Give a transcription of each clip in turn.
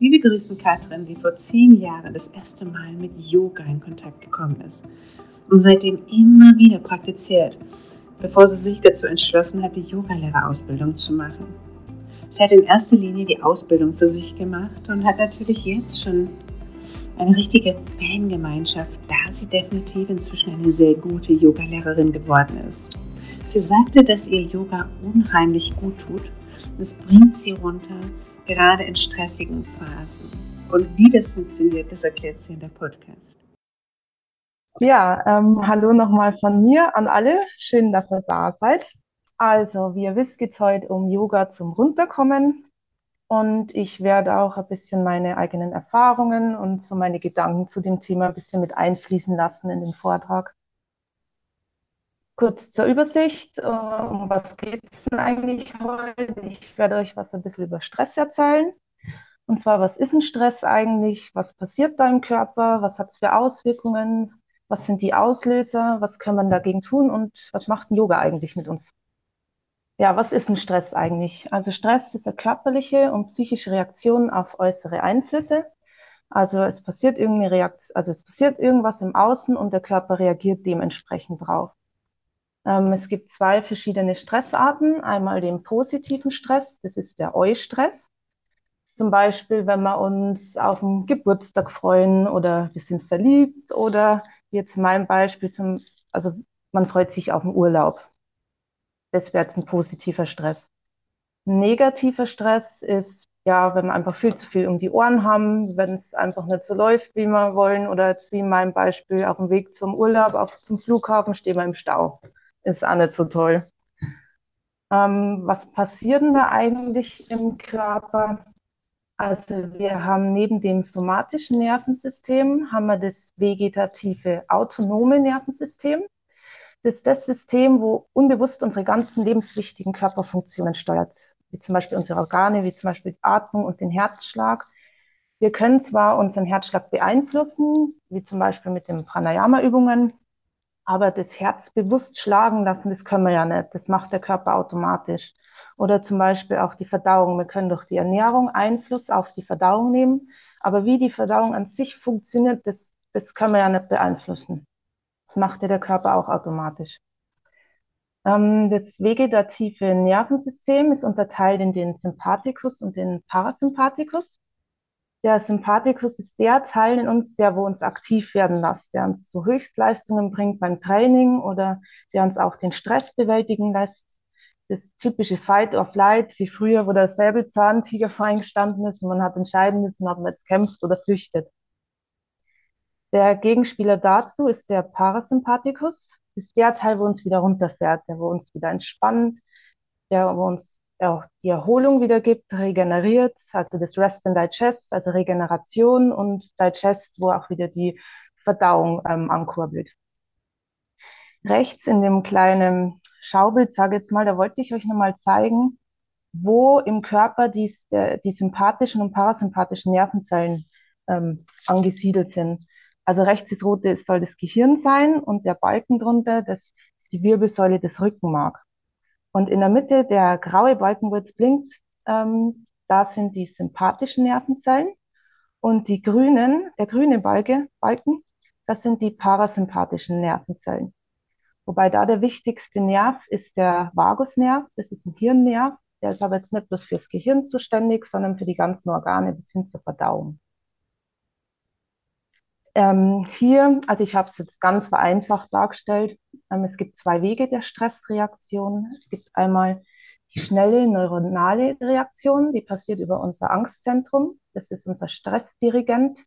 Wir begrüßen Katrin, die vor zehn Jahren das erste Mal mit Yoga in Kontakt gekommen ist und seitdem immer wieder praktiziert, bevor sie sich dazu entschlossen hat, die Yogalehrerausbildung zu machen. Sie hat in erster Linie die Ausbildung für sich gemacht und hat natürlich jetzt schon eine richtige Fangemeinschaft, da sie definitiv inzwischen eine sehr gute Yogalehrerin geworden ist. Sie sagte, dass ihr Yoga unheimlich gut tut. Es bringt sie runter, gerade in stressigen Phasen. Und wie das funktioniert, das erklärt sie in der Podcast. Ja, ähm, hallo nochmal von mir an alle. Schön, dass ihr da seid. Also, wie ihr wisst, geht es heute um Yoga zum Runterkommen. Und ich werde auch ein bisschen meine eigenen Erfahrungen und so meine Gedanken zu dem Thema ein bisschen mit einfließen lassen in den Vortrag. Kurz zur Übersicht, äh, um was geht es denn eigentlich heute? Ich werde euch was ein bisschen über Stress erzählen. Und zwar, was ist ein Stress eigentlich? Was passiert da im Körper? Was hat es für Auswirkungen? Was sind die Auslöser? Was kann man dagegen tun? Und was macht ein Yoga eigentlich mit uns? Ja, was ist ein Stress eigentlich? Also Stress ist eine körperliche und psychische Reaktion auf äußere Einflüsse. Also es passiert irgendeine Reaktion, also es passiert irgendwas im Außen und der Körper reagiert dementsprechend drauf. Ähm, es gibt zwei verschiedene Stressarten. Einmal den positiven Stress, das ist der Eustress. Zum Beispiel, wenn wir uns auf den Geburtstag freuen oder wir sind verliebt oder jetzt mein Beispiel zum, also man freut sich auf den Urlaub. Das wäre jetzt ein positiver Stress. negativer Stress ist, ja, wenn wir einfach viel zu viel um die Ohren haben, wenn es einfach nicht so läuft, wie wir wollen, oder jetzt wie in meinem Beispiel auf dem Weg zum Urlaub, auf, zum Flughafen, stehen wir im Stau. Ist auch nicht so toll. Ähm, was passiert denn da eigentlich im Körper? Also wir haben neben dem somatischen Nervensystem, haben wir das vegetative autonome Nervensystem. Das ist das System, wo unbewusst unsere ganzen lebenswichtigen Körperfunktionen steuert, wie zum Beispiel unsere Organe, wie zum Beispiel die Atmung und den Herzschlag. Wir können zwar unseren Herzschlag beeinflussen, wie zum Beispiel mit den Pranayama-Übungen, aber das Herz bewusst schlagen lassen, das können wir ja nicht. Das macht der Körper automatisch. Oder zum Beispiel auch die Verdauung. Wir können durch die Ernährung Einfluss auf die Verdauung nehmen, aber wie die Verdauung an sich funktioniert, das, das können wir ja nicht beeinflussen. Das macht ja der Körper auch automatisch. Ähm, das vegetative Nervensystem ist unterteilt in den Sympathikus und den Parasympathikus. Der Sympathikus ist der Teil in uns, der wo uns aktiv werden lässt, der uns zu Höchstleistungen bringt beim Training oder der uns auch den Stress bewältigen lässt. Das typische Fight or Flight, wie früher, wo der Säbelzahntiger vor eingestanden ist und man hat entscheiden müssen, ob man jetzt kämpft oder flüchtet. Der Gegenspieler dazu ist der Parasympathikus. Das ist der Teil, wo uns wieder runterfährt, der wo uns wieder entspannt, der wo uns auch die Erholung wieder gibt, regeneriert, also das Rest and Digest, also Regeneration und Digest, wo auch wieder die Verdauung ähm, ankurbelt. Rechts in dem kleinen Schaubild, sage jetzt mal, da wollte ich euch nochmal zeigen, wo im Körper die, die sympathischen und parasympathischen Nervenzellen ähm, angesiedelt sind. Also rechts das rote soll das Gehirn sein und der Balken drunter, das ist die Wirbelsäule des Rückenmark. Und in der Mitte, der graue Balken, wo jetzt blinkt, ähm, da sind die sympathischen Nervenzellen. Und die grünen, der grüne Balke, Balken, das sind die parasympathischen Nervenzellen. Wobei da der wichtigste Nerv ist der Vagusnerv, das ist ein Hirnnerv. Der ist aber jetzt nicht bloß fürs Gehirn zuständig, sondern für die ganzen Organe bis hin zur Verdauung. Ähm, hier, also ich habe es jetzt ganz vereinfacht dargestellt. Ähm, es gibt zwei Wege der Stressreaktion. Es gibt einmal die schnelle neuronale Reaktion, die passiert über unser Angstzentrum. Das ist unser Stressdirigent,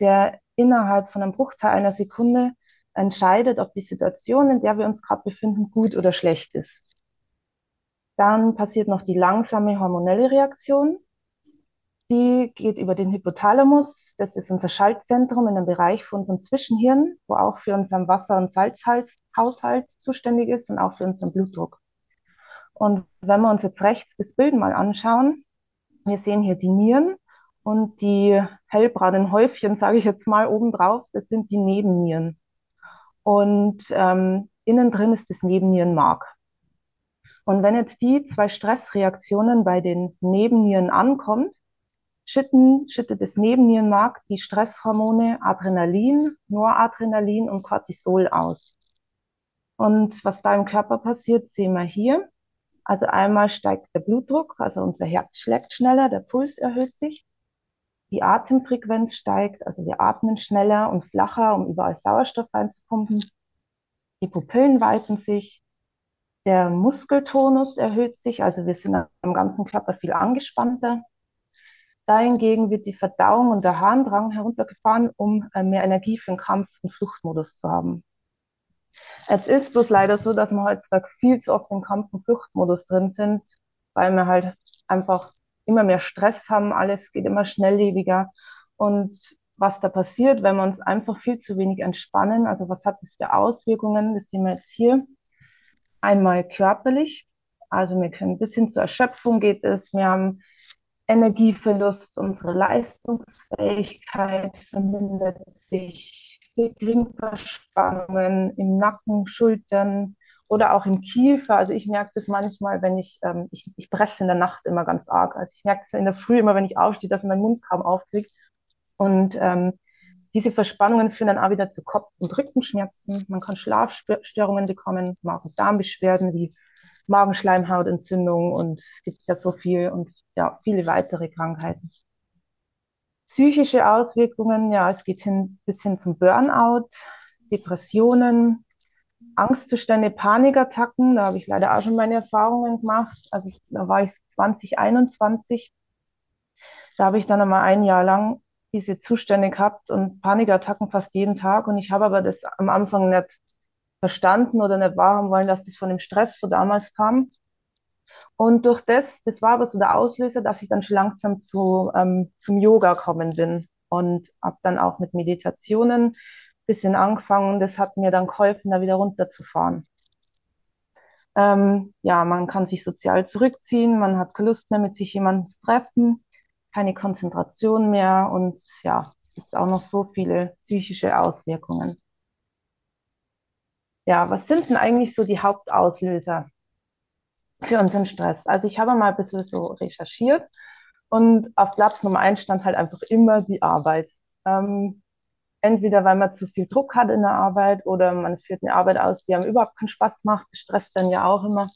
der innerhalb von einem Bruchteil einer Sekunde entscheidet, ob die Situation, in der wir uns gerade befinden, gut oder schlecht ist. Dann passiert noch die langsame hormonelle Reaktion. Die geht über den Hypothalamus. Das ist unser Schaltzentrum in einem Bereich von unserem Zwischenhirn, wo auch für unseren Wasser- und Salzhaushalt zuständig ist und auch für unseren Blutdruck. Und wenn wir uns jetzt rechts das Bild mal anschauen, wir sehen hier die Nieren und die hellbraunen Häufchen, sage ich jetzt mal oben drauf, das sind die Nebennieren. Und ähm, innen drin ist das Nebennierenmark. Und wenn jetzt die zwei Stressreaktionen bei den Nebennieren ankommt, schütten, schüttet das Nebennierenmark die Stresshormone Adrenalin, Noradrenalin und Cortisol aus. Und was da im Körper passiert, sehen wir hier. Also einmal steigt der Blutdruck, also unser Herz schlägt schneller, der Puls erhöht sich. Die Atemfrequenz steigt, also wir atmen schneller und flacher, um überall Sauerstoff reinzupumpen. Die Pupillen weiten sich, der Muskeltonus erhöht sich, also wir sind am ganzen Körper viel angespannter. Dahingegen wird die Verdauung und der Harndrang heruntergefahren, um äh, mehr Energie für den Kampf- und Fluchtmodus zu haben. Jetzt ist bloß leider so, dass wir heutzutage viel zu oft im Kampf- und Fluchtmodus drin sind, weil wir halt einfach immer mehr Stress haben, alles geht immer schnelllebiger. Und was da passiert, wenn wir uns einfach viel zu wenig entspannen, also was hat das für Auswirkungen, das sehen wir jetzt hier. Einmal körperlich, also wir können bis hin zur Erschöpfung geht es, wir haben Energieverlust, unsere Leistungsfähigkeit vermindert sich, wir kriegen Verspannungen im Nacken, Schultern oder auch im Kiefer. Also ich merke das manchmal, wenn ich, ähm, ich, ich presse in der Nacht immer ganz arg. Also ich merke es in der Früh immer, wenn ich aufstehe, dass mein Mund kaum aufkriegt. Und ähm, diese Verspannungen führen dann auch wieder zu Kopf- und Rückenschmerzen. Man kann Schlafstörungen bekommen, Magen-Darm-Beschwerden wie Magenschleimhautentzündung und es gibt ja so viel und ja, viele weitere Krankheiten. Psychische Auswirkungen, ja, es geht hin, bis hin zum Burnout, Depressionen, Angstzustände, Panikattacken, da habe ich leider auch schon meine Erfahrungen gemacht. Also da war ich 2021, da habe ich dann einmal ein Jahr lang diese Zustände gehabt und Panikattacken fast jeden Tag und ich habe aber das am Anfang nicht verstanden oder nicht wahrhaben wollen, dass das von dem Stress von damals kam. Und durch das, das war aber so der Auslöser, dass ich dann schon langsam zu, ähm, zum Yoga kommen bin und habe dann auch mit Meditationen ein bisschen angefangen. Das hat mir dann geholfen, da wieder runterzufahren. Ähm, ja, man kann sich sozial zurückziehen, man hat keine Lust mehr, mit sich jemanden zu treffen, keine Konzentration mehr und ja, gibt auch noch so viele psychische Auswirkungen. Ja, was sind denn eigentlich so die Hauptauslöser für unseren Stress? Also ich habe mal ein bisschen so recherchiert und auf Platz Nummer eins stand halt einfach immer die Arbeit. Ähm, entweder weil man zu viel Druck hat in der Arbeit oder man führt eine Arbeit aus, die einem überhaupt keinen Spaß macht. Das stresst dann ja auch immer.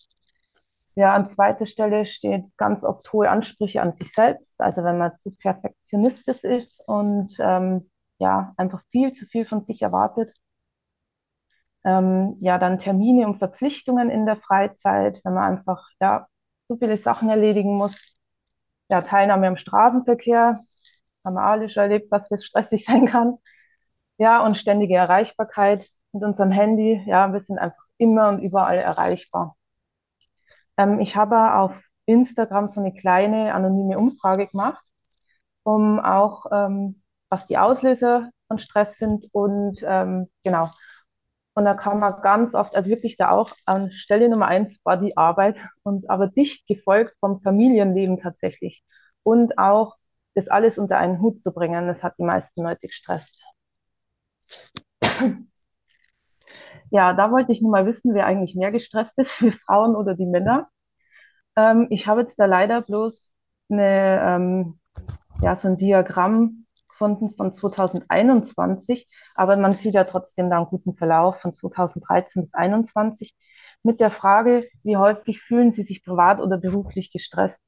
Ja, an zweiter Stelle steht ganz oft hohe Ansprüche an sich selbst. Also wenn man zu perfektionistisch ist und ähm, ja, einfach viel zu viel von sich erwartet ähm, ja dann Termine und Verpflichtungen in der Freizeit, wenn man einfach ja so viele Sachen erledigen muss. Ja, Teilnahme am Straßenverkehr, haben wir alle schon erlebt, was stressig sein kann. Ja, und ständige Erreichbarkeit mit unserem Handy. Ja, wir sind einfach immer und überall erreichbar. Ähm, ich habe auf Instagram so eine kleine anonyme Umfrage gemacht, um auch, ähm, was die Auslöser von Stress sind und ähm, genau, und da kam man ganz oft, also wirklich da auch an Stelle Nummer eins war die Arbeit und aber dicht gefolgt vom Familienleben tatsächlich. Und auch das alles unter einen Hut zu bringen, das hat die meisten Leute gestresst. Ja, da wollte ich nur mal wissen, wer eigentlich mehr gestresst ist, wir Frauen oder die Männer. Ähm, ich habe jetzt da leider bloß eine, ähm, ja, so ein Diagramm gefunden von 2021, aber man sieht ja trotzdem da einen guten Verlauf von 2013 bis 2021 mit der Frage, wie häufig fühlen Sie sich privat oder beruflich gestresst?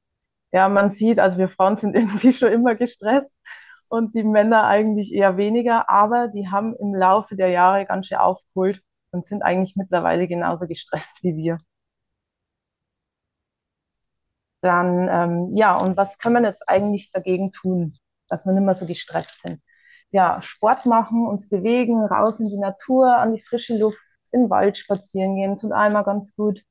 Ja, man sieht, also wir Frauen sind irgendwie schon immer gestresst und die Männer eigentlich eher weniger, aber die haben im Laufe der Jahre ganz schön aufgeholt und sind eigentlich mittlerweile genauso gestresst wie wir. Dann, ähm, ja, und was kann man jetzt eigentlich dagegen tun? Dass wir nicht mehr so gestresst sind. Ja, Sport machen, uns bewegen, raus in die Natur, an die frische Luft, den Wald spazieren gehen, tut einmal ganz gut.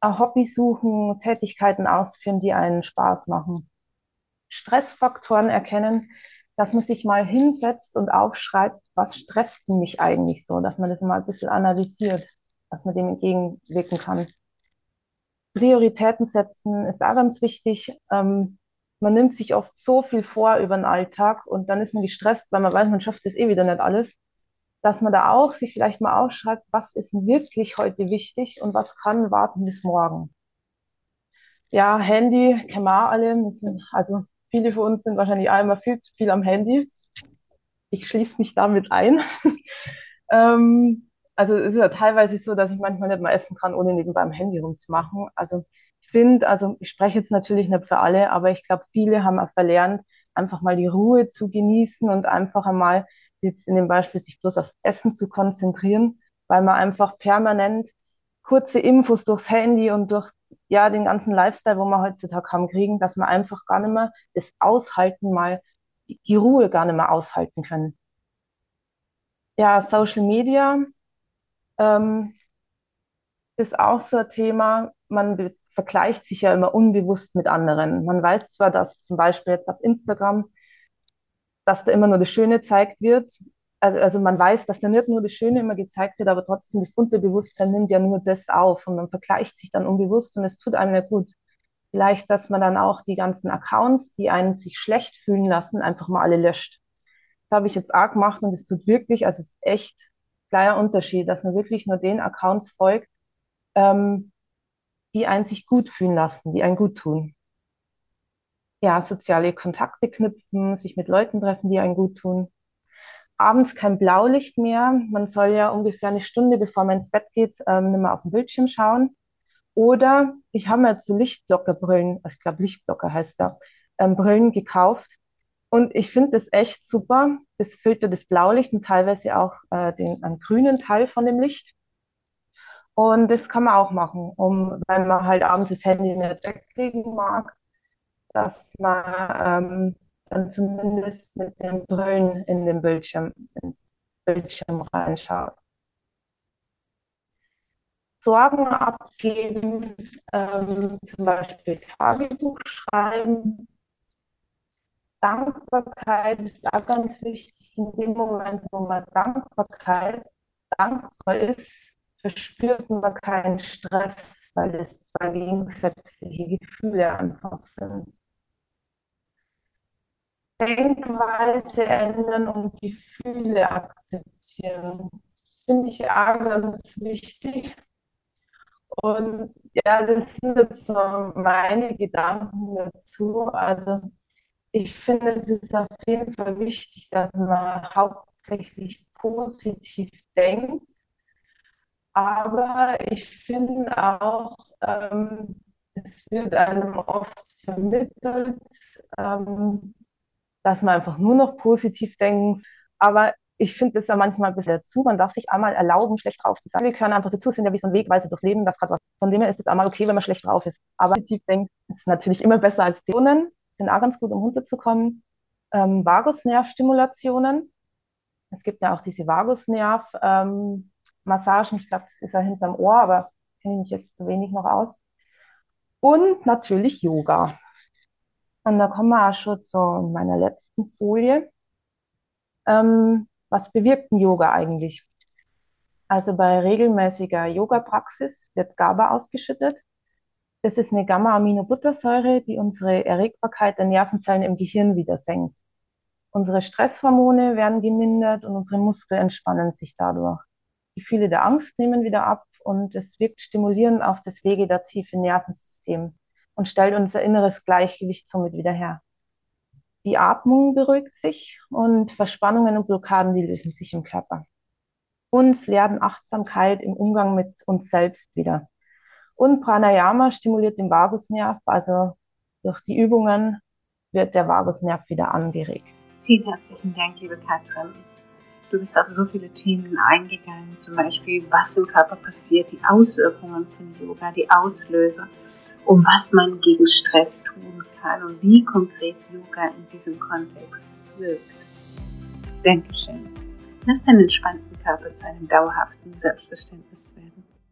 Ein Hobby suchen, Tätigkeiten ausführen, die einen Spaß machen. Stressfaktoren erkennen, dass man sich mal hinsetzt und aufschreibt, was stresst mich eigentlich so, dass man das mal ein bisschen analysiert, dass man dem entgegenwirken kann. Prioritäten setzen ist auch ganz wichtig. Ähm, man nimmt sich oft so viel vor über den Alltag und dann ist man gestresst, weil man weiß, man schafft das eh wieder nicht alles, dass man da auch sich vielleicht mal aufschreibt, was ist wirklich heute wichtig und was kann warten bis morgen. Ja, Handy kennen alle, also Viele von uns sind wahrscheinlich immer viel zu viel am Handy. Ich schließe mich damit ein. ähm, also es ist ja teilweise so, dass ich manchmal nicht mal essen kann, ohne nebenbei am Handy rumzumachen. Also finde, also ich spreche jetzt natürlich nicht für alle, aber ich glaube, viele haben auch verlernt, einfach mal die Ruhe zu genießen und einfach einmal jetzt in dem Beispiel sich bloß aufs Essen zu konzentrieren, weil man einfach permanent kurze Infos durchs Handy und durch ja den ganzen Lifestyle, wo wir heutzutage haben, kriegen, dass wir einfach gar nicht mehr das Aushalten mal, die, Ruhe gar nicht mehr aushalten können. Ja, Social Media ähm, ist auch so ein Thema. Man vergleicht sich ja immer unbewusst mit anderen. Man weiß zwar, dass zum Beispiel jetzt auf Instagram, dass da immer nur das Schöne gezeigt wird. Also, also man weiß, dass da nicht nur das Schöne immer gezeigt wird, aber trotzdem das Unterbewusstsein nimmt ja nur das auf und man vergleicht sich dann unbewusst und es tut einem nicht gut. Vielleicht, dass man dann auch die ganzen Accounts, die einen sich schlecht fühlen lassen, einfach mal alle löscht. Das habe ich jetzt auch gemacht und es tut wirklich, also es ist echt kleiner Unterschied, dass man wirklich nur den Accounts folgt, ähm, die einen sich gut fühlen lassen, die einen gut tun. Ja, soziale Kontakte knüpfen, sich mit Leuten treffen, die einen gut tun. Abends kein Blaulicht mehr. Man soll ja ungefähr eine Stunde, bevor man ins Bett geht, ähm, nicht mehr auf den Bildschirm schauen. Oder ich habe mir jetzt so Lichtblockerbrillen, ich glaube Lichtblocker heißt da, ähm, Brillen gekauft. Und ich finde das echt super. Das filtert das Blaulicht und teilweise auch äh, den einen grünen Teil von dem Licht. Und das kann man auch machen, um, weil man halt abends das Handy nicht weglegen mag, dass man ähm, dann zumindest mit den Brillen in den Bildschirm, ins Bildschirm reinschaut. Sorgen abgeben, ähm, zum Beispiel Tagebuch schreiben. Dankbarkeit ist auch ganz wichtig. In dem Moment, wo man Dankbarkeit dankbar ist, verspürt man keinen Stress, weil es zwei gegensätzliche Gefühle einfach sind. Denkweise ändern und Gefühle akzeptieren. Das finde ich auch ganz wichtig. Und ja, das sind jetzt so meine Gedanken dazu. Also ich finde, es ist auf jeden Fall wichtig, dass man hauptsächlich positiv denkt aber ich finde auch, ähm, es wird einem oft vermittelt, ähm, dass man einfach nur noch positiv denkt. Aber ich finde es ja manchmal ein bisschen dazu. Man darf sich einmal erlauben, schlecht drauf zu sein. Wir können einfach dazu, sind ja wie so ein Wegweise durchs Leben. Das was. Von dem her ist es einmal okay, wenn man schlecht drauf ist. Aber positiv denkt, ist natürlich immer besser als Personen. Sind auch ganz gut, um runterzukommen. Ähm, Vagusnervstimulationen. Es gibt ja auch diese Vagusnerv, ähm, Massagen, ich glaube, das ist ja hinterm Ohr, aber kenne ich mich jetzt zu wenig noch aus. Und natürlich Yoga. Und da kommen wir auch schon zu meiner letzten Folie. Ähm, was bewirkt ein Yoga eigentlich? Also bei regelmäßiger Yoga-Praxis wird GABA ausgeschüttet. Das ist eine Gamma-Aminobuttersäure, die unsere Erregbarkeit der Nervenzellen im Gehirn wieder senkt. Unsere Stresshormone werden gemindert und unsere Muskeln entspannen sich dadurch. Gefühle der Angst nehmen wieder ab und es wirkt stimulierend auf das vegetative Nervensystem und stellt unser inneres Gleichgewicht somit wieder her. Die Atmung beruhigt sich und Verspannungen und Blockaden, lösen sich im Körper. Uns lernen Achtsamkeit im Umgang mit uns selbst wieder. Und Pranayama stimuliert den Vagusnerv, also durch die Übungen wird der Vagusnerv wieder angeregt. Vielen herzlichen Dank, liebe Katrin. Du bist auf so viele Themen eingegangen, zum Beispiel, was im Körper passiert, die Auswirkungen von Yoga, die Auslöser, um was man gegen Stress tun kann und wie konkret Yoga in diesem Kontext wirkt. Dankeschön. Lass deinen entspannten Körper zu einem dauerhaften Selbstverständnis werden.